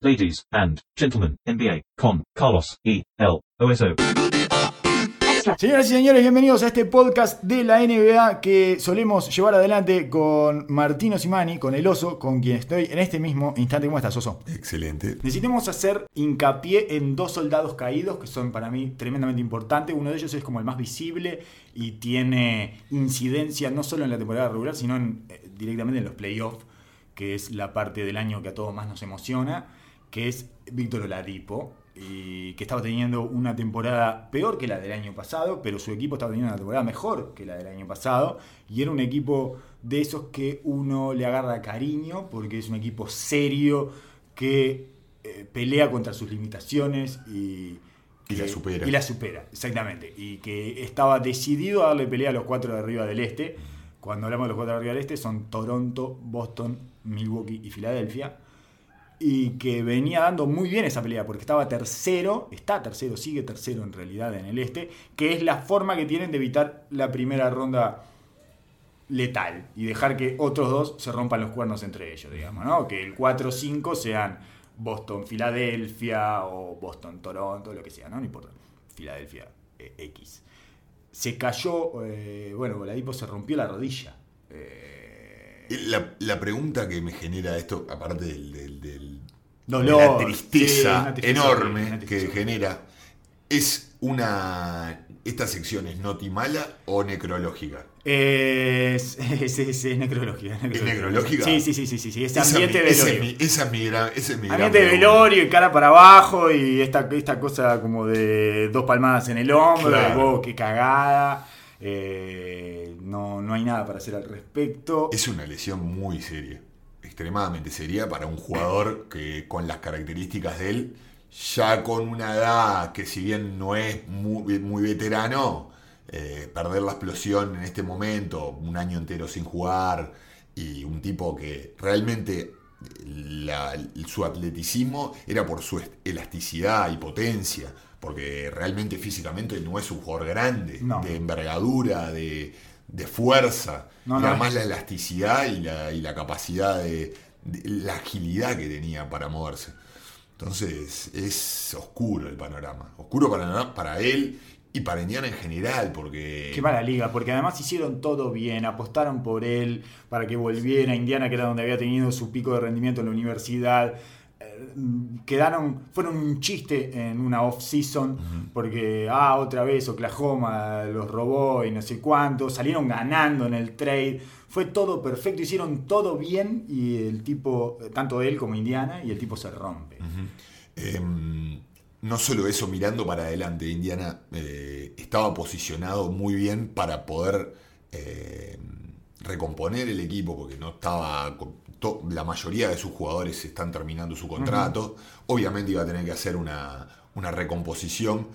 Ladies and gentlemen, NBA con Carlos E. L. OSO. Señoras y señores, bienvenidos a este podcast de la NBA que solemos llevar adelante con Martino Simani, con el oso, con quien estoy en este mismo instante. ¿Cómo estás, oso? Excelente. Necesitamos hacer hincapié en dos soldados caídos que son para mí tremendamente importantes. Uno de ellos es como el más visible y tiene incidencia no solo en la temporada regular, sino en, eh, directamente en los playoffs, que es la parte del año que a todos más nos emociona, que es Víctor Oladipo, y que estaba teniendo una temporada peor que la del año pasado, pero su equipo estaba teniendo una temporada mejor que la del año pasado, y era un equipo de esos que uno le agarra cariño, porque es un equipo serio que eh, pelea contra sus limitaciones y, Y la supera. Y la supera, exactamente. Y que estaba decidido a darle pelea a los cuatro de arriba del este. Cuando hablamos de los cuatro de arriba del este son Toronto, Boston, Milwaukee y Filadelfia y que venía dando muy bien esa pelea porque estaba tercero, está tercero, sigue tercero en realidad en el este, que es la forma que tienen de evitar la primera ronda letal y dejar que otros dos se rompan los cuernos entre ellos, digamos, ¿no? Que el 4-5 sean Boston-Filadelfia o Boston-Toronto, lo que sea, ¿no? No importa. Filadelfia eh, X. Se cayó, eh, bueno, Oladipo se rompió la rodilla. Eh, La, la pregunta que me genera esto, aparte del, del- del- Dolor, de la tristeza sí, una tristeza enorme que genera, ¿es una. ¿Esta sección es notimala o necrológica? Es, es, es- es necrológica. ¿Es necrológica? Sí, sí, sí, sí, sí. Ese ambiente ese velorio. mi- esa es mi gran. ese es mi gran Ambiente de velorio y cara para abajo y esta, esta cosa como de dos palmadas en el hombro, Claro. y, wow, qué cagada. Eh, no, no hay nada para hacer al respecto. Es una lesión muy seria, extremadamente seria para un jugador que con las características de él, ya con una edad que si bien no es muy, veterano, eh, perder la explosión en este momento, un año entero sin jugar, y un tipo que realmente la- su atleticismo era por su elasticidad y potencia, porque realmente físicamente no es un jugador grande, No. de envergadura, de, de fuerza, No, y no. además la elasticidad y la, y la capacidad de, de- la agilidad que tenía para moverse. Entonces es oscuro el panorama, oscuro para, para él y para Indiana en general, porque... Qué mala liga, porque además hicieron todo bien, apostaron por él para que volviera a Indiana, que era donde había tenido su pico de rendimiento en la universidad. Quedaron, fueron un chiste en una off-season, porque, ah, otra vez Oklahoma los robó y no sé cuánto, salieron ganando en el trade, fue todo perfecto, hicieron todo bien y el tipo, tanto él como Indiana, y el tipo se rompe. Em, no solo eso, mirando para adelante, Indiana eh, estaba posicionado muy bien para poder eh, recomponer el equipo, porque no estaba. La mayoría de sus jugadores están terminando su contrato. Obviamente iba a tener que hacer una, una recomposición,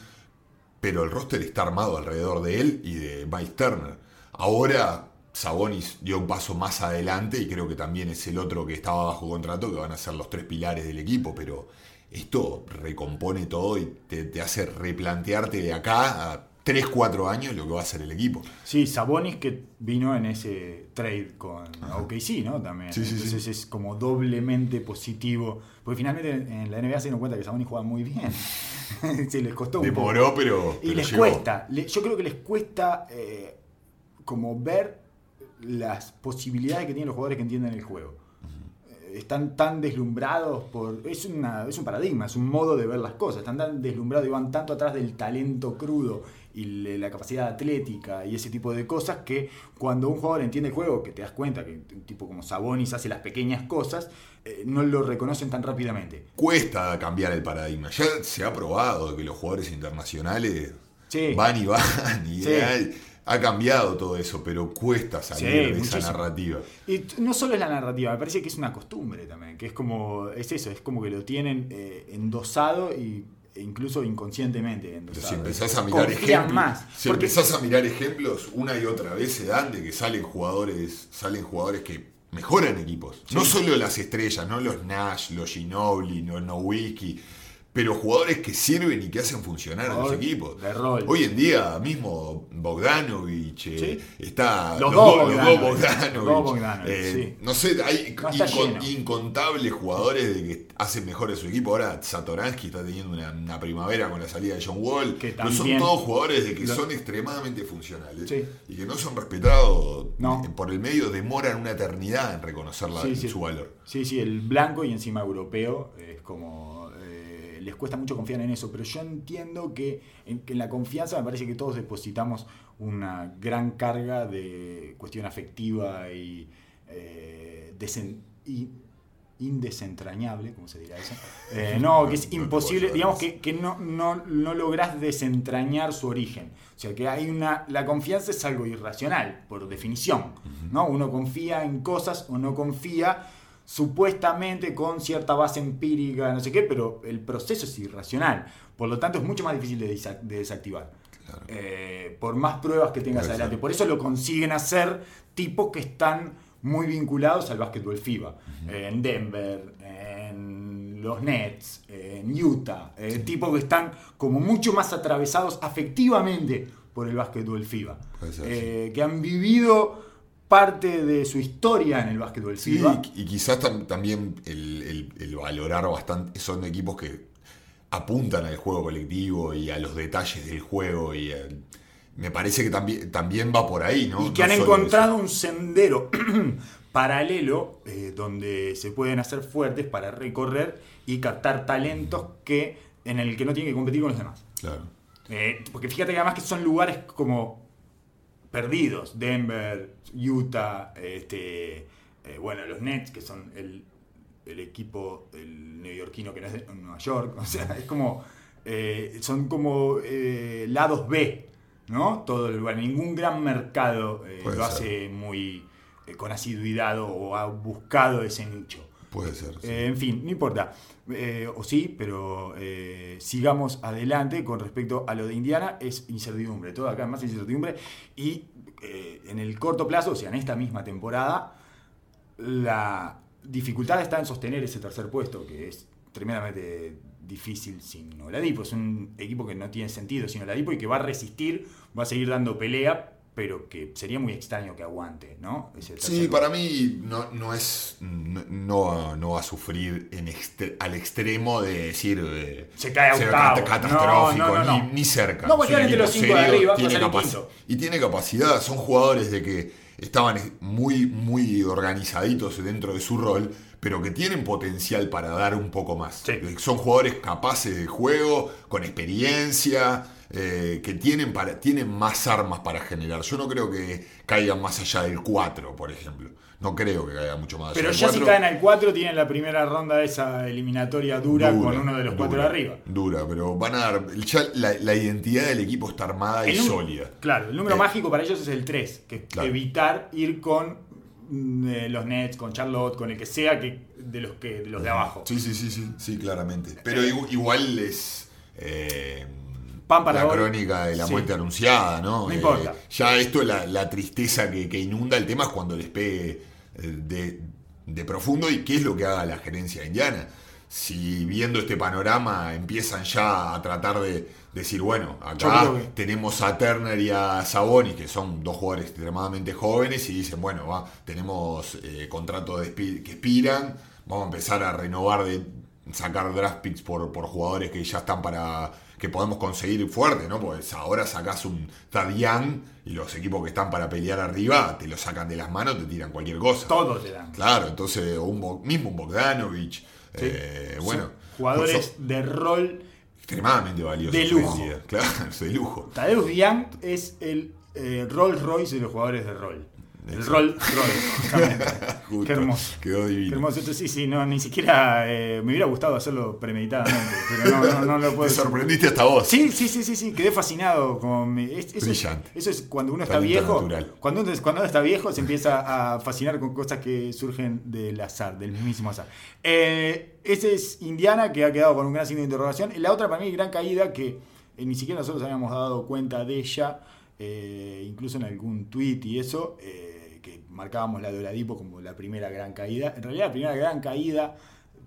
pero el roster está armado alrededor de él y de Miles Turner. Ahora Sabonis dio un paso más adelante y creo que también es el otro que estaba bajo contrato, que van a ser los tres pilares del equipo, pero esto recompone todo y te, te hace replantearte de acá a 3, 4 años lo que va a ser el equipo. Sí, Sabonis que vino en ese trade con OKC, ¿no? También. Sí, sí, Entonces sí. es como doblemente positivo. Porque finalmente en la NBA se dieron cuenta que Sabonis juega muy bien. se les costó un poco. Demoró, pero, Y pero les llegó. cuesta. Yo creo que les cuesta eh, como ver las posibilidades que tienen los jugadores que entienden el juego. Están tan deslumbrados por. Es, una, es un paradigma, es un modo de ver las cosas. Están tan deslumbrados y van tanto atrás del talento crudo y la capacidad atlética y ese tipo de cosas que cuando un jugador entiende el juego, que te das cuenta que un tipo como Sabonis hace las pequeñas cosas, eh, no lo reconocen tan rápidamente. Cuesta cambiar el paradigma. Ya se ha probado que los jugadores internacionales Sí. van y van y Sí. ha, ha cambiado todo eso, pero cuesta salir Sí, de esa narrativa. Y no solo es la narrativa, me parece que es una costumbre también, que es como, es eso, es como que lo tienen eh, endosado y, incluso inconscientemente si empezás a mirar ejemplos, más. si porque empezás a mirar ejemplos una y otra vez se dan de que salen jugadores, salen jugadores que mejoran equipos. No solo las estrellas, no los Nash, los Ginobili, los Nowitzki, pero jugadores que sirven y que hacen funcionar a los equipos. de rol. Hoy en día mismo Bogdanovich, eh, Sí. está Los los, dos dos- los dos Bogdanovich. Los dos Bogdanovich, Eh, sí. No sé, hay No incontables jugadores de que hacen mejor a su equipo. Ahora Satoransky está teniendo una, una primavera con la salida de John Wall. Que pero son todos jugadores de que son extremadamente funcionales Sí. y que no son respetados No. eh, por el medio, demoran una eternidad en reconocer la- su valor. Sí, sí, el blanco y encima europeo es como. Les cuesta mucho confiar en eso, pero yo entiendo que en, que en la confianza me parece que todos depositamos una gran carga de cuestión afectiva y, eh, desen- y indesentrañable, ¿cómo se dirá eso? Eh, no, que es imposible, digamos que no, no, no lográs desentrañar su origen. O sea, que hay una. La confianza es algo irracional, por definición. ¿no? Uno confía en cosas o no confía supuestamente con cierta base empírica, no sé qué, pero el proceso es irracional. Por lo tanto, es mucho más difícil de, desa- de desactivar. Claro. Eh, por más pruebas que tengas adelante. Por eso lo consiguen hacer tipos que están muy vinculados al básquetbol FIBA. En Denver, en los Nets, en Utah. eh, tipos que están como mucho más atravesados afectivamente por el básquetbol FIBA. Eh, Que han vivido parte de su historia en el básquetbol Sí, y, y quizás tam- también el, el- el valorar bastante, son equipos que apuntan al juego colectivo y a los detalles del juego y eh, me parece que también, también va por ahí, ¿no? y que No han encontrado un sendero paralelo eh, donde se pueden hacer fuertes para recorrer y captar talentos que en el que no tienen que competir con los demás. Claro. Eh, porque fíjate que además que son lugares como perdidos. Denver, Utah, este, eh, bueno, los Nets, que son el, el equipo el neoyorquino que no es de Nueva York. O sea, es como. eh, son como eh, lados B, ¿no? Todo el lugar. Ningún gran mercado lo ser. hace muy con asiduidad o ha buscado ese nicho. Puede ser. Eh, en fin, no importa. Eh, o sí, pero eh, sigamos adelante con respecto a lo de Indiana. Es incertidumbre, todo acá es más incertidumbre. Y en el corto plazo, o sea, en esta misma temporada, la dificultad está en sostener ese tercer puesto, que es tremendamente difícil sin Oladipo. Es un equipo que no tiene sentido sin Oladipo y que va a resistir, va a seguir dando pelea, pero que sería muy extraño que aguante, ¿no? Ese Sí, para mí no, no es. No, no va- a sufrir en extre- al extremo de decir. eh, Se cae a octavo. cat- catastrófico, No, no, no, ni, no. ni cerca. No, un entre los cinco de serio, arriba, va a tiene. Y tiene capacidad. Son jugadores de que estaban muy, muy organizaditos dentro de su rol, pero que tienen potencial para dar un poco más. Sí. Son jugadores capaces de juego, con experiencia. Eh, que tienen, para, tienen más armas para generar. Yo no creo que caigan más allá del 4, por ejemplo. No creo que caigan mucho más allá Pero del ya si 4. caen al 4, tienen la primera ronda de esa eliminatoria dura, con uno de los cuatro dura, de arriba. Dura, pero van a dar. Ya la, la identidad del equipo está armada y El sólida. Claro, el número Eh, mágico para ellos es el 3, que es Claro. evitar ir con mm, eh, los Nets, con Charlotte, con el que sea que de los que de los de abajo. Sí, sí, sí, sí, sí, claramente. Pero igu- igual es. eh, Pan para la hoy. crónica de la Sí. muerte anunciada, ¿no? No Eh, importa. Ya esto, la, la tristeza que, que inunda el tema es cuando les pegue eh, de, de profundo y qué es lo que haga la gerencia indiana. Si viendo este panorama empiezan ya a tratar de decir, bueno, acá que- tenemos a Turner y a Sabonis, que son dos jugadores extremadamente jóvenes, y dicen, bueno, va, tenemos eh, contratos de que expiran, vamos a empezar a renovar, de sacar draft picks por, por jugadores que ya están para que podemos conseguir fuerte, ¿no? Pues ahora sacás un Young y los equipos que están para pelear arriba te lo sacan de las manos, te tiran cualquier cosa. Todos te dan. Claro, entonces, o un, mismo un Bogdanovich, eh, bueno, jugadores son de rol. extremadamente valiosos. De lujo. Claro, de lujo. Tadeusz Young es el eh, Rolls Royce de los jugadores de rol. El justamente. Justo, Qué hermoso. Quedó divino. Qué hermoso. Esto sí, sí, no, ni siquiera eh, me hubiera gustado hacerlo premeditadamente, pero no, no, no lo puedo Te sorprendiste hasta vos. Sí, sí, sí, sí, sí, quedé fascinado con mi- es- eso, es, Brillante. eso es cuando uno está Talento viejo. natural. Cuando uno, cuando uno está viejo se empieza a fascinar con cosas que surgen del azar, del mismísimo azar. Eh, ese es Indiana, que ha quedado con un gran signo de interrogación. La otra para mí, gran caída, que eh, ni siquiera nosotros habíamos dado cuenta de ella, eh, incluso en algún tweet y eso, eh, que marcábamos la de Oladipo como la primera gran caída. En realidad, la primera gran caída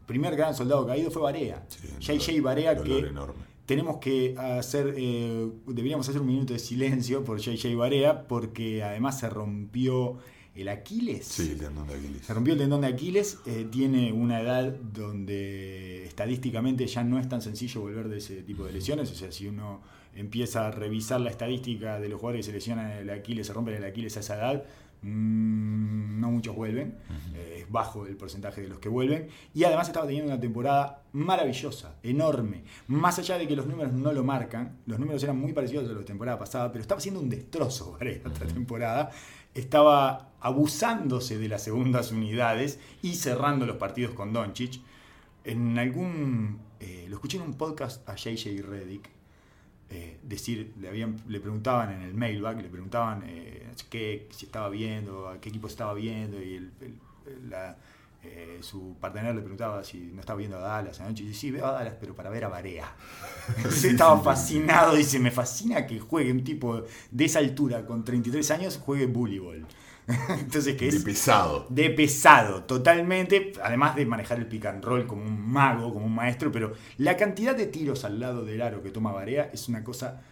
primer gran soldado caído fue Barea. Sí, JJ Barea que enorme. tenemos que hacer, eh, deberíamos hacer un minuto de silencio por JJ Barea porque además se rompió el Aquiles. Sí, el tendón de Aquiles. Se rompió el tendón de Aquiles, eh, tiene una edad donde estadísticamente ya no es tan sencillo volver de ese tipo de lesiones, o sea, si uno empieza a revisar la estadística de los jugadores que se lesionan el Aquiles, se rompen el Aquiles a esa edad, mm, no muchos vuelven, eh, es bajo el porcentaje de los que vuelven, y además estaba teniendo una temporada maravillosa, enorme, más allá de que los números no lo marcan, los números eran muy parecidos a los de la temporada pasada, pero estaba haciendo un destrozo Varela esta temporada, estaba abusándose de las segundas unidades y cerrando los partidos con Doncic. En algún. eh, lo escuché en un podcast a JJ Reddick. Eh, decir, le, habían, le preguntaban en el mailbag, le preguntaban eh, qué, si estaba viendo, a qué equipo estaba viendo, y el- el- la- eh, su partener le preguntaba si no estaba viendo a Dallas anoche. Y dice, sí, veo a Dallas, pero para ver a Barea. Entonces estaba fascinado, dice, me fascina que juegue un tipo de esa altura, con 33 años, juegue voleibol. Entonces, De es pesado. de pesado, totalmente, además de manejar el pick and roll como un mago, como un maestro, pero la cantidad de tiros al lado del aro que toma Barea es una cosa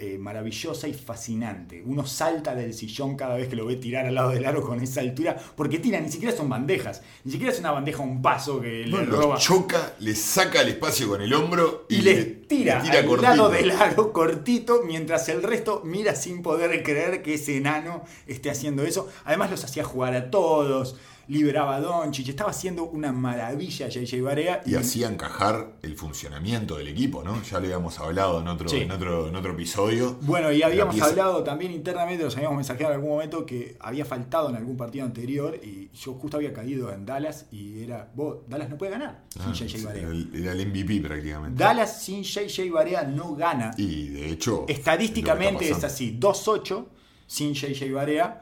eh, maravillosa y fascinante. Uno salta del sillón cada vez que lo ve tirar al lado del aro con esa altura, porque tira, ni siquiera son bandejas, ni siquiera es una bandeja un paso que No, le roba. choca, le saca el espacio con el hombro Y le tira, le tira al cortito. lado del aro cortito, mientras el resto mira sin poder creer que ese enano esté haciendo eso. Además los hacía jugar a todos, liberaba a Doncic, estaba haciendo una maravilla JJ Barea. Y hacía encajar el funcionamiento del equipo, ¿no? Ya lo habíamos hablado en otro, Sí. en otro, en otro episodio. Bueno, y habíamos hablado también internamente, nos habíamos mensajeado en algún momento que había faltado en algún partido anterior y yo justo había caído en Dallas y era, vos, Dallas no puede ganar Ah, sin JJ Barea. era, el, era el MVP prácticamente. Dallas sin JJ Barea no gana. Y de hecho. Estadísticamente es así: 2-8 sin JJ Barea,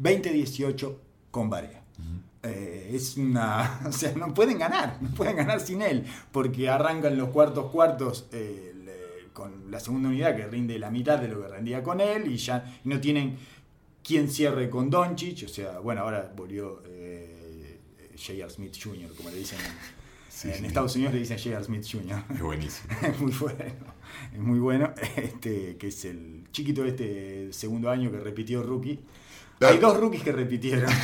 20-18 con Barea. Eh, es una. O sea, no pueden ganar, no pueden ganar sin él, porque arrancan los cuartos cuartos eh, le- con la segunda unidad que rinde la mitad de lo que rendía con él y ya no tienen quien cierre con Doncic. O sea, bueno, ahora volvió eh, J.R. Smith Jr., como le dicen. Sí, en sí. Estados Unidos le dicen J.R. Smith Jr. Es buenísimo. Es muy bueno, es muy bueno. Este, que es el chiquito este segundo año que repitió rookie. Hay dos rookies que repitieron.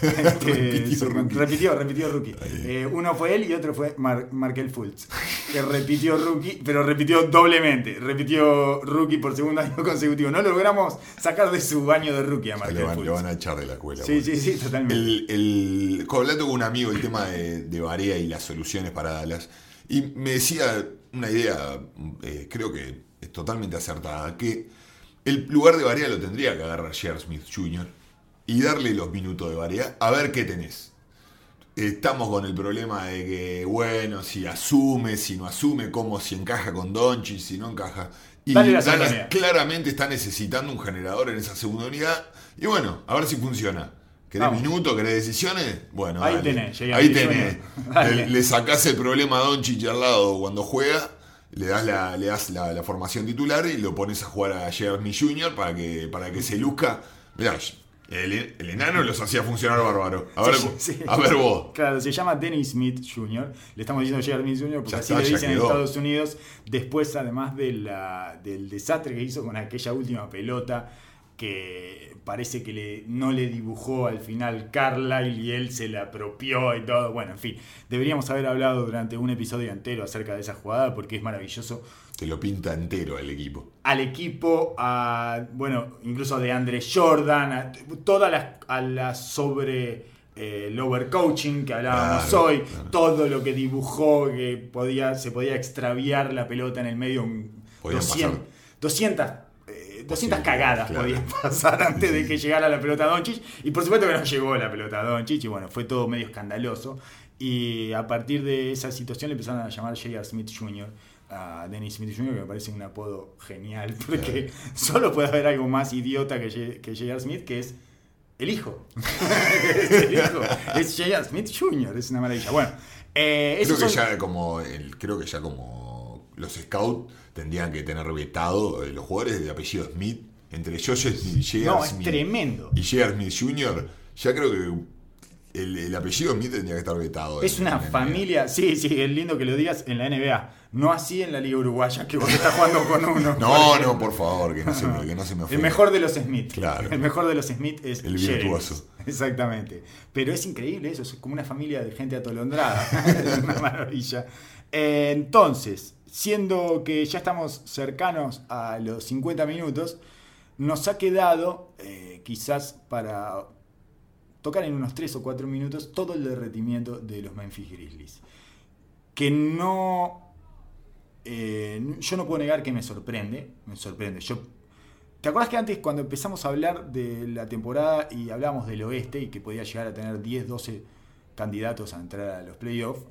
Este, Repitió rookie. repitió, repitió rookie. Eh, uno fue él y otro fue Mar- Markel Fultz, que repitió rookie, pero repitió doblemente. Repitió rookie por segundo año consecutivo. No logramos sacar de su año de rookie a Markel van, Fultz. lo van a echar de la escuela. Sí, bueno. sí, sí, totalmente. El, el, hablando con un amigo el tema de, de Barea y las soluciones para Dallas, y me decía una idea, eh, creo que es totalmente acertada, que el lugar de Barea lo tendría que agarrar J.R. Smith Jr. y darle los minutos de Barea a ver qué tenés. Estamos con el problema de que, bueno, si asume, si no asume, cómo si encaja con Doncic, si no encaja. Y Dallas claramente está necesitando un generador en esa segunda unidad. Y bueno, a ver si funciona. ¿Querés Vamos. minutos? ¿Querés decisiones? Bueno, Ahí dale. tenés, Ahí tenés. Le, le sacás el problema a Doncic al lado cuando juega, le das la, le das la, la formación titular y lo pones a jugar a Jeremy Jr. para que, para que se luzca. Mirá, el, el enano los hacía funcionar bárbaro. A ver, Sí, sí. a ver vos. Claro, se llama Dennis Smith Jr. Le estamos diciendo. Smith Jr. porque Ya así está, le dicen en. Estados Unidos. Después, además de la- del desastre que hizo con aquella última pelota que parece que le, no le dibujó al final Carlyle y él se la apropió y todo. Bueno, en fin, deberíamos haber hablado durante un episodio entero acerca de esa jugada porque es maravilloso Te lo pinta entero el equipo. al equipo, a, bueno, incluso de Andre Jordan, a toda la, a la sobre eh, lower coaching que hablábamos Claro, hoy, claro. todo lo que dibujó, que podía, se podía extraviar la pelota en el medio, un Podían 200, pasar. 200, eh, 200 Posible, cagadas claro. podían pasar antes de que llegara la pelota Doncic, y por supuesto que no llegó la pelota Doncic, y bueno, fue todo medio escandaloso, y a partir de esa situación le empezaron a llamar J.R. Smith Jr., a Dennis Smith Jr., que me parece un apodo genial, porque solo puede haber algo más idiota que J.R. Smith, que es el hijo. es el hijo. Es J.R. Smith Jr., es una maravilla. Bueno, eh, Creo que, son- ya como el- creo que ya como los scouts tendrían que tener vetado eh, los jugadores de apellido Smith entre Josh Smith. No, es Smith tremendo. y J.R. Smith Jr. Ya creo que El, el apellido Smith tendría que estar vetado. Es en- una en familia, sí, sí, es lindo que lo digas en la NBA. No así en la Liga Uruguaya, que vos estás jugando con uno. No, no, por favor, que no se me, que no se me El ofenda. mejor de los Smith. Claro. El mejor de los Smith es El virtuoso. Exactamente. Pero es increíble eso, es como una familia de gente atolondrada. es una maravilla. Eh, entonces, siendo que ya estamos cercanos a los 50 minutos, nos ha quedado, eh, quizás para tocar en unos 3 o 4 minutos, todo el derretimiento de los Memphis Grizzlies. Que no. eh, yo no puedo negar que me sorprende. Me sorprende. Yo ¿Te acuerdas que antes cuando empezamos a hablar de la temporada y hablábamos del oeste y que podía llegar a tener 10, 12 candidatos a entrar a los playoffs,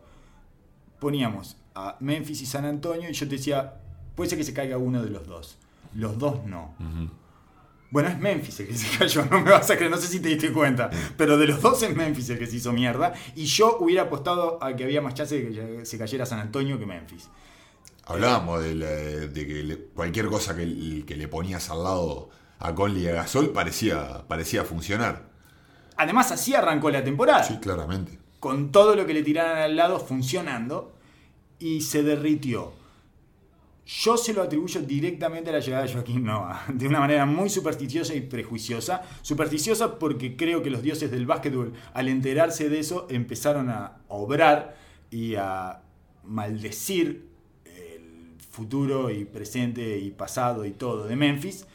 poníamos a Memphis y San Antonio y yo te decía, puede ser que se caiga uno de los dos. Los dos no. Bueno, es Memphis el que se cayó, no me vas a creer, no sé si te diste cuenta, pero de los dos es Memphis el que se hizo mierda y yo hubiera apostado a que había más chance de que se cayera San Antonio que Memphis. Hablábamos de, la- de que le- cualquier cosa que, que le ponías al lado a Conley y a Gasol parecía, parecía funcionar. Además así arrancó la temporada. Sí, claramente. con todo lo que le tiraran al lado funcionando y se derritió. Yo se lo atribuyo directamente a la llegada de Joaquín Noah, de una manera muy supersticiosa y prejuiciosa. Supersticiosa porque creo que los dioses del básquetbol, al enterarse de eso, empezaron a obrar y a maldecir el futuro y presente y pasado y todo de Memphis.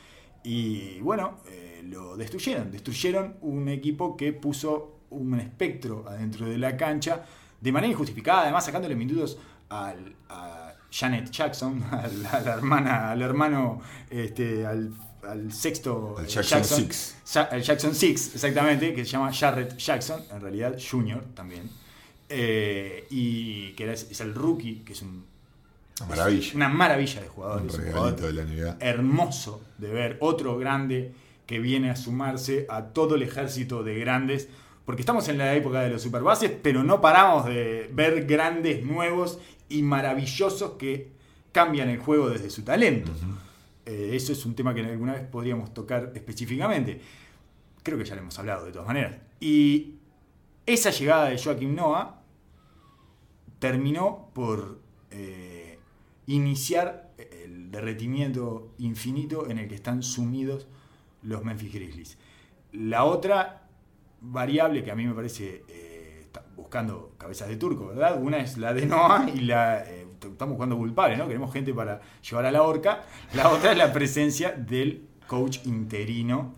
Y bueno, eh, lo destruyeron. Destruyeron un equipo que puso un espectro adentro de la cancha de manera injustificada, además sacándole minutos al, a Janet Jackson, a la, a la hermana, al hermano, este, al, al sexto Al eh, Jackson Six. Ja- el Jackson Six, exactamente, que se llama Jarrett Jackson, en realidad Junior también. Eh, y que es, el rookie, que es un- Una maravilla. una maravilla de jugador. Un jugador de la NBA. hermoso de ver, otro grande que viene a sumarse a todo el ejército de grandes, porque estamos en la época de los superbases, pero no paramos de ver grandes nuevos y maravillosos que cambian el juego desde su talento. Eh, eso es un tema que alguna vez podríamos tocar específicamente. Creo que ya lo hemos hablado de todas maneras. Y esa llegada de Joaquim Noah terminó por eh, iniciar el derretimiento infinito en el que están sumidos los Memphis Grizzlies. La otra variable que a mí me parece, eh, buscando cabezas de turco, ¿verdad? Una es la de Noah y la... eh, estamos buscando culpables, ¿no? Queremos gente para llevar a la horca. La otra es la presencia del coach interino,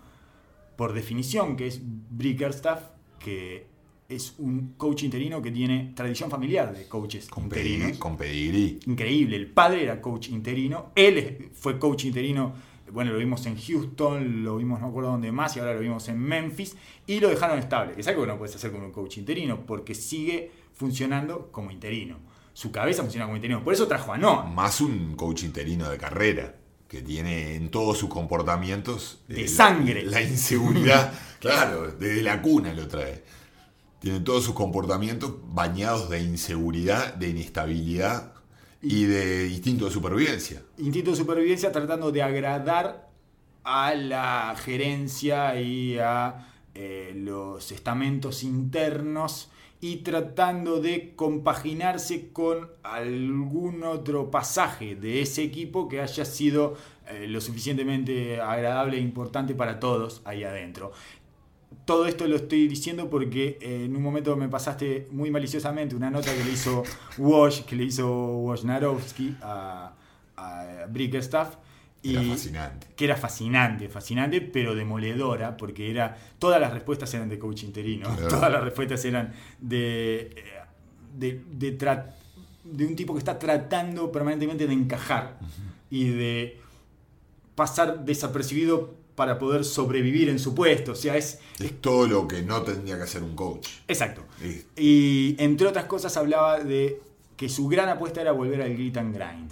por definición, que es Brickerstaff, que es un coach interino que tiene tradición familiar de coaches Con, interinos pedigrí, con pedigrí. increíble. El padre era coach interino, él fue coach interino, bueno, lo vimos en Houston, lo vimos no me acuerdo dónde más, y ahora lo vimos en Memphis, y lo dejaron estable, que es algo que no puedes hacer con un coach interino, porque sigue funcionando como interino. Su cabeza funciona como interino. Por eso trajo a Noah. Más un coach interino de carrera, que tiene en todos sus comportamientos... De la- sangre. La, inseguridad, claro, desde la cuna lo trae. Tiene todos sus comportamientos bañados de inseguridad, de inestabilidad y de instinto de supervivencia. Instinto de supervivencia tratando de agradar a la gerencia y a eh, los estamentos internos y tratando de compaginarse con algún otro pasaje de ese equipo que haya sido eh, lo suficientemente agradable e importante para todos ahí adentro. Todo esto lo estoy diciendo porque eh, en un momento me pasaste muy maliciosamente una nota que le hizo Wash, que le hizo Wojnarowski a, a Brickerstaff. Era fascinante. Que era fascinante, fascinante, pero demoledora, porque era todas las respuestas eran de coach interino, Claro. todas las respuestas eran de, de, de tra- de un tipo que está tratando permanentemente de encajar y de pasar desapercibido para poder sobrevivir en su puesto. O sea, es, Es todo lo que no tendría que hacer un coach. Exacto. Es- Y entre otras cosas hablaba de que su gran apuesta era volver al grit and grind,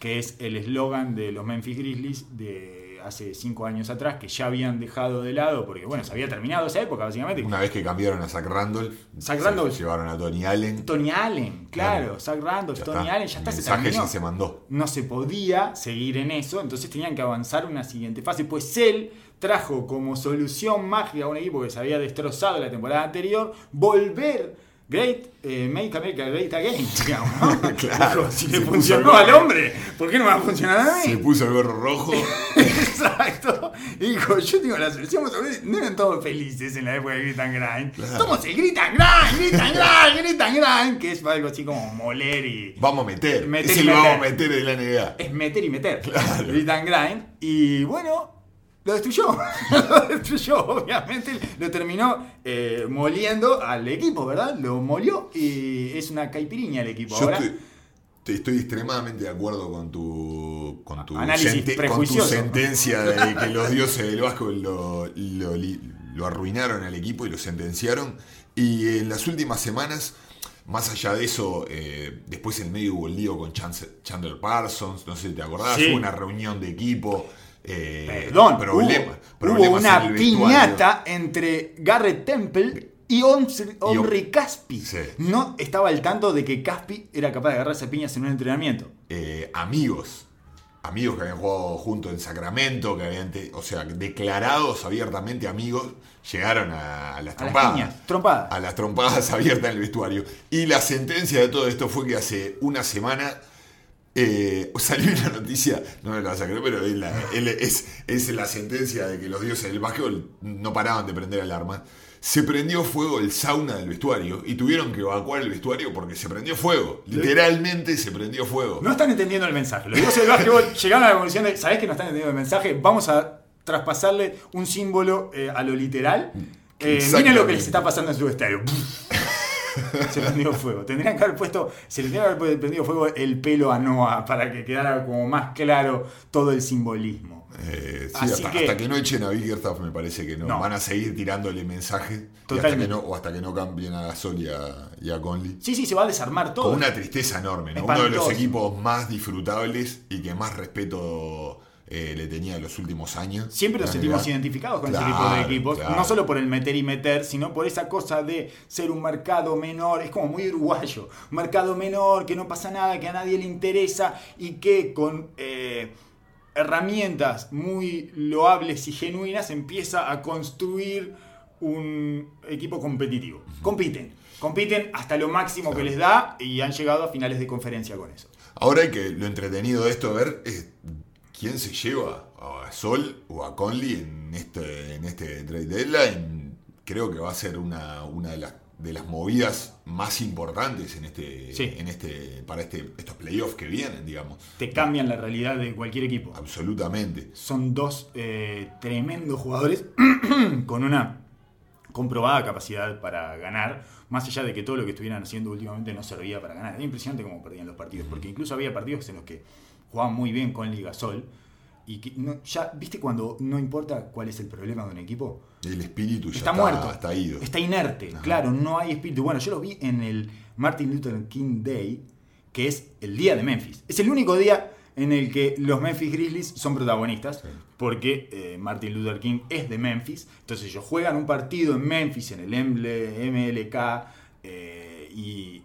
que es el eslogan de los Memphis Grizzlies de hace cinco años atrás, que ya habían dejado de lado, porque bueno, se había terminado esa época básicamente. Una vez que cambiaron a Zach Randolph, Zach Randolph. llevaron a Tony Allen. Tony Allen, claro, Claro. Zach Randolph, Ya Tony está. Allen, ya está, El se mensaje terminó. ya se mandó. No se podía seguir en eso, entonces tenían que avanzar una siguiente fase. Pues él trajo como solución mágica a un equipo que se había destrozado la temporada anterior, volver Great, eh, Make America Great Again, digamos, ¿no? Claro, si se le funcionó al hombre, ¿por qué no va a funcionar a mí? Se puso el gorro rojo. Exacto. Y dijo, yo tengo la solución. No eran todos felices en la época de Grit and Grind. Claro. Somos el Grit and Grind, Grit and Grind, Grit and Grind, que es algo así como moler y... Vamos a meter. Meter Ese y lo meter. vamos a meter en la NBA. Es meter y meter. Claro. Grit and Grind. Y bueno, lo destruyó. lo destruyó, obviamente. Lo terminó eh, moliendo al equipo, ¿verdad? Lo molió y es una caipiriña el equipo Yo ahora. te, te estoy extremadamente de acuerdo con tu, con tu, sente- con tu sentencia de que los dioses del básquetbol lo, lo arruinaron al equipo y lo sentenciaron. Y en las últimas semanas, más allá de eso, eh, después en medio hubo el lío con Chandler Parsons, no sé si te acordás, Sí. hubo una reunión de equipo. Eh, Perdón, problemas, hubo, problemas hubo una en piñata entre Garrett Temple y Omri Y Om- Omri Caspi. Sí. No estaba al tanto de que Caspi era capaz de agarrarse a piñas en un entrenamiento. eh, amigos, amigos que habían jugado juntos en Sacramento, que habían, o sea, declarados abiertamente amigos, llegaron a, a las A las trompadas. piñas, trompadas. A las trompadas abiertas en el vestuario. Y la sentencia de todo esto fue que hace una semana eh, salió una noticia, no me la vas a creer, pero es la, es- la sentencia de que los dioses del básquetbol no paraban de prender alarma. Se prendió fuego el sauna del vestuario y tuvieron que evacuar el vestuario porque se prendió fuego. Literalmente se prendió fuego. No están entendiendo el mensaje. Los dioses del básquetbol llegaron a la conclusión de, ¿sabés que no están entendiendo el mensaje? Vamos a traspasarle un símbolo eh, a lo literal. Eh, miren lo que les está pasando en su vestuario. Se prendió fuego. Tendrían que haber puesto, se le tendría que haber prendido fuego el pelo a Noah para que quedara como más claro todo el simbolismo. Eh, sí, Así hasta, que- hasta que no echen a Bickerstaff me parece que no. No. Van a seguir tirándole mensajes y hasta Totalmente. que no, o hasta que no cambien a Gasol y a, y a Conley. Sí, sí, se va a desarmar todo. Con una tristeza enorme, ¿no? Uno de los equipos más disfrutables y que más respeto eh, le tenía en los últimos años. Siempre nos sentimos identificados con Claro, ese tipo de equipos, claro. no solo por el meter y meter, sino por esa cosa de ser un mercado menor, es como muy uruguayo, un mercado menor, que no pasa nada, que a nadie le interesa y que con eh, herramientas muy loables y genuinas empieza a construir un equipo competitivo. Compiten, compiten hasta lo máximo que les da y han llegado a finales de conferencia con eso. Ahora hay que lo entretenido de esto ver es quién se lleva a Sol o a Conley en este, en este trade deadline. Creo que va a ser una, una de, las, de las movidas más importantes en este, Sí. en este, para este, estos playoffs que vienen, digamos. Te cambian la realidad de cualquier equipo. Absolutamente. son dos eh, tremendos jugadores con una comprobada capacidad para ganar, más allá de que todo lo que estuvieran haciendo últimamente no servía para ganar. Es impresionante cómo perdían los partidos, porque incluso había partidos en los que jugaban muy bien con Liga Sol. Y que no- ya, ¿viste cuando no importa cuál es el problema de un equipo? El espíritu ya Está, está, muerto. está ido. Está inerte. Claro, no hay espíritu. Bueno, yo lo vi en el Martin Luther King Day, que es el día de Memphis. Es el único día en el que los Memphis Grizzlies son protagonistas, porque eh, Martin Luther King es de Memphis. Entonces ellos juegan un partido en Memphis, en el ML MLK, eh, y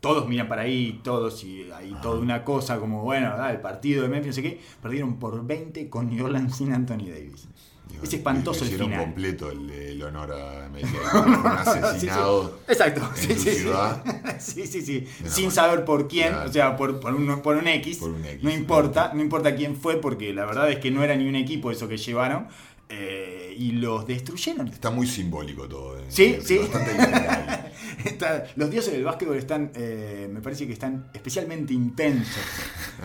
todos miran para ahí, todos, y hay toda una cosa como, bueno, ah, el partido de Memphis, no sé qué. Perdieron por 20 con New Orleans sin Anthony Davis. Digo, Es espantoso el final. completo el, el honor a América. Un asesinado. Sí, sí. Exacto. en sí, su sí, sí. ciudad. Sí, sí, sí. una Sin manera. saber por quién, Claro. o sea, por, por, un, por un X. Por un X, no importa, no importa quién fue, porque la verdad es que no era ni un equipo eso que llevaron. Eh, y los destruyeron. Está muy simbólico todo. eh. Sí, Es sí. Bastante literal. Está- los dioses del básquetbol están, eh, me parece que están especialmente intensos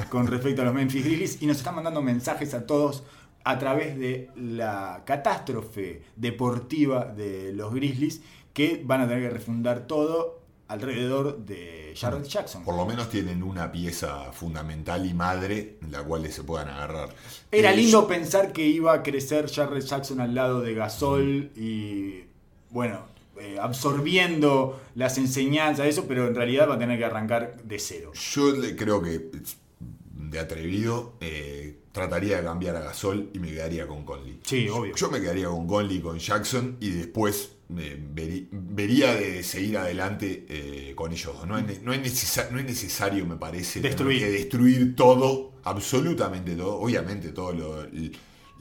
con respecto a los Memphis Grizzlies y nos están mandando mensajes a todos a través de la catástrofe deportiva de los Grizzlies que van a tener que refundar todo alrededor de Jared Jackson. Por lo menos tienen una pieza fundamental y madre en la cual se puedan agarrar. Era Eh, lindo yo- pensar que iba a crecer Jared Jackson al lado de Gasol y, bueno, eh, absorbiendo las enseñanzas eso, pero en realidad va a tener que arrancar de cero. Yo le- creo que de atrevido, eh, trataría de cambiar a Gasol y me quedaría con Conley. Sí, obvio. Yo me quedaría con Conley, con Jackson y después eh, veri- vería de seguir adelante eh, con ellos. No es, no, es necesa- no es necesario, me parece, Destruir. que destruir todo, absolutamente todo. Obviamente, todo lo-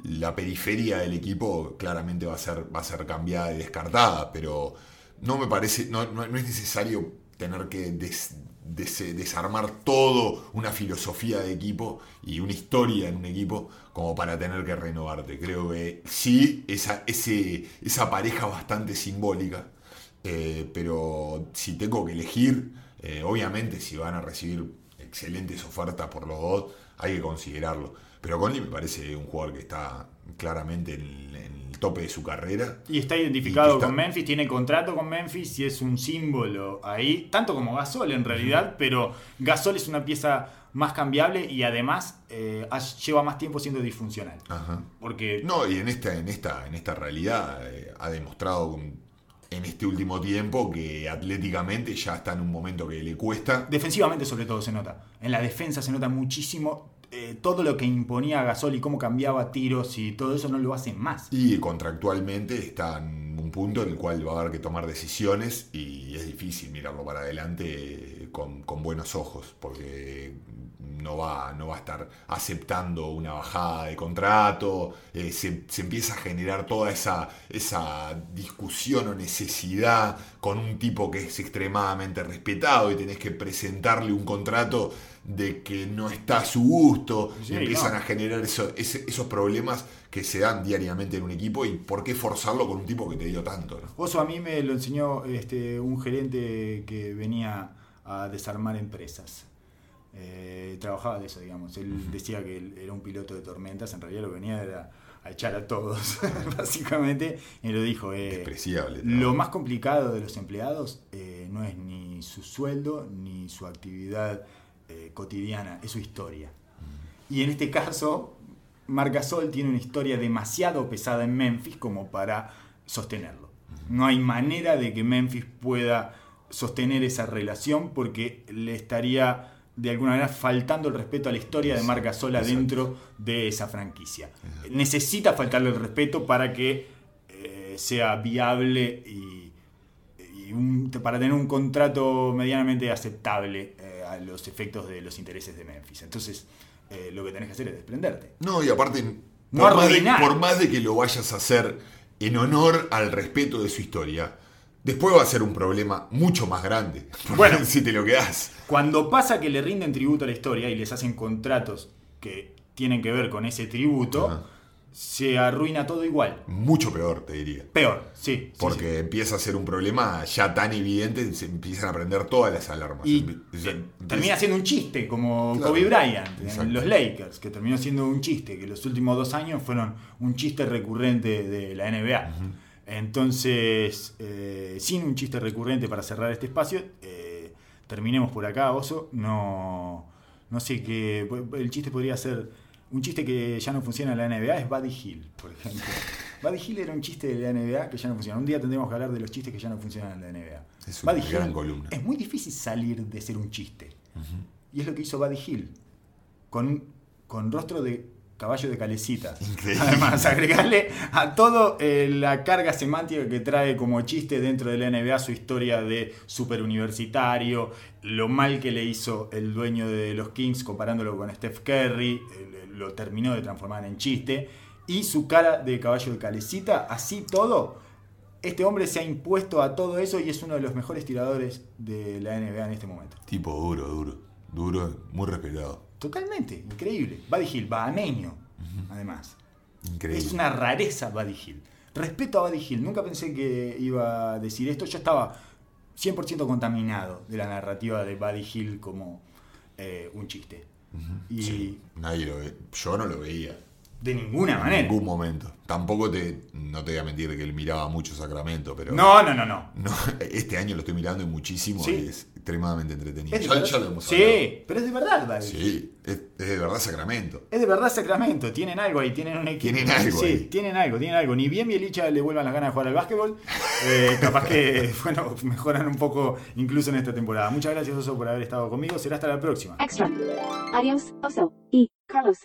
la periferia del equipo claramente va a ser, va a ser cambiada y descartada, pero no me parece, no, no- no es necesario tener que des- desarmar todo una filosofía de equipo y una historia en un equipo como para tener que renovarte. Creo que sí, esa, esa pareja bastante simbólica, eh, pero si tengo que elegir, eh, obviamente si van a recibir excelentes ofertas por los dos, hay que considerarlo. Pero Conley me parece un jugador que está claramente en, en el tope de su carrera. Y está identificado está- con Memphis, tiene contrato con Memphis y es un símbolo ahí, tanto como Gasol en realidad, pero Gasol es una pieza más cambiable y además eh, lleva más tiempo siendo disfuncional. Ajá. Porque No, y en esta, en esta, en esta realidad eh, ha demostrado con- en este último tiempo que atléticamente ya está en un momento que le cuesta. defensivamente sobre todo se nota. En la defensa se nota muchísimo eh, todo lo que imponía Gasol y cómo cambiaba tiros y todo eso no lo hacen más. Y contractualmente está en un punto en el cual va a haber que tomar decisiones y es difícil mirarlo para adelante con, con buenos ojos, porque no va, no va a estar aceptando una bajada de contrato, eh, se, se empieza a generar toda esa, esa discusión o necesidad con un tipo que es extremadamente respetado y tenés que presentarle un contrato de que no está a su gusto, Sí, y empiezan no. a generar eso- ese- esos problemas que se dan diariamente en un equipo y por qué forzarlo con un tipo que te dio tanto. ¿no? Oso a mí me lo enseñó este, un gerente que venía a desarmar empresas. Eh, trabajaba de eso, digamos. Él decía que él era un piloto de tormentas, en realidad lo que venía era a echar a todos, básicamente. Y lo dijo, eh, Despreciable. lo más complicado de los empleados eh, no es ni su sueldo ni su actividad eh, cotidiana, es su historia. Y en este caso, Margasol tiene una historia demasiado pesada en Memphis como para sostenerlo. No hay manera de que Memphis pueda sostener esa relación porque le estaría de alguna manera faltando el respeto a la historia de Margasol Exacto. adentro de esa franquicia. Necesita faltarle el respeto para que eh, sea viable y, y un- para tener un contrato medianamente aceptable eh, a los efectos de los intereses de Memphis. Entonces, eh, lo que tenés que hacer es desprenderte. No, y aparte, No por, más de, arruinar. por más de que lo vayas a hacer en honor al respeto de su historia, después va a ser un problema mucho más grande. Bueno. si te lo quedas. Cuando pasa que le rinden tributo a la historia y les hacen contratos que tienen que ver con ese tributo, Ajá. se arruina todo igual. Mucho peor, te diría. Peor, sí. Porque sí. empieza a ser un problema ya tan evidente, se empiezan a prender todas las alarmas. Y Empie- termina siendo un chiste, como Claro. Kobe Bryant en los Lakers, que terminó siendo un chiste, que los últimos dos años fueron un chiste recurrente de la NBA. Entonces, eh, sin un chiste recurrente para cerrar este espacio, eh, terminemos por acá, Oso. No, no sé qué. El chiste podría ser. Un chiste que ya no funciona en la NBA es Buddy Hill, por ejemplo. Buddy Hill era un chiste de la NBA que ya no funciona. Un día tendremos que hablar de los chistes que ya no funcionan en la NBA. Es una Buddy gran Hill columna. Es muy difícil salir de ser un chiste. Y es lo que hizo Buddy Hill. Con, con rostro de caballo de calecita. Increíble. Además, agregarle a todo eh, la carga semántica que trae como chiste dentro de la NBA su historia de superuniversitario, lo mal que le hizo el dueño de los Kings comparándolo con Steph Curry, eh, lo terminó de transformar en chiste, y su cara de caballo de calecita, así todo. Este hombre se ha impuesto a todo eso y es uno de los mejores tiradores de la NBA en este momento. Tipo duro, duro. Duro, muy respetado. Totalmente, increíble. Buddy Hill, bahameño, además. Increíble. Es una rareza Buddy Hill. Respeto a Buddy Hill, nunca pensé que iba a decir esto. Yo estaba 100% contaminado de la narrativa de Buddy Hill como eh, un chiste. Y Sí, nadie lo ve. Yo no lo veía. de ninguna En manera. ningún momento. Tampoco te. No te voy a mentir que él miraba mucho Sacramento, pero. No, no, no, no. no, este año lo estoy mirando y muchísimo Sí. es extremadamente entretenido. Es de Ya, verdad- ya lo hemos hablado. sí, pero es de verdad, Hill. Sí, es, es de verdad Sacramento. Es de verdad Sacramento, tienen algo ahí, tienen un equipo. Tienen algo Sí, ahí. tienen algo, tienen algo. Ni bien Bielicha le vuelvan las ganas de jugar al básquetbol, eh, capaz que bueno, mejoran un poco incluso en esta temporada. Muchas gracias, Oso, por haber estado conmigo. Será hasta la próxima. Extra. Adiós, Oso y Carlos.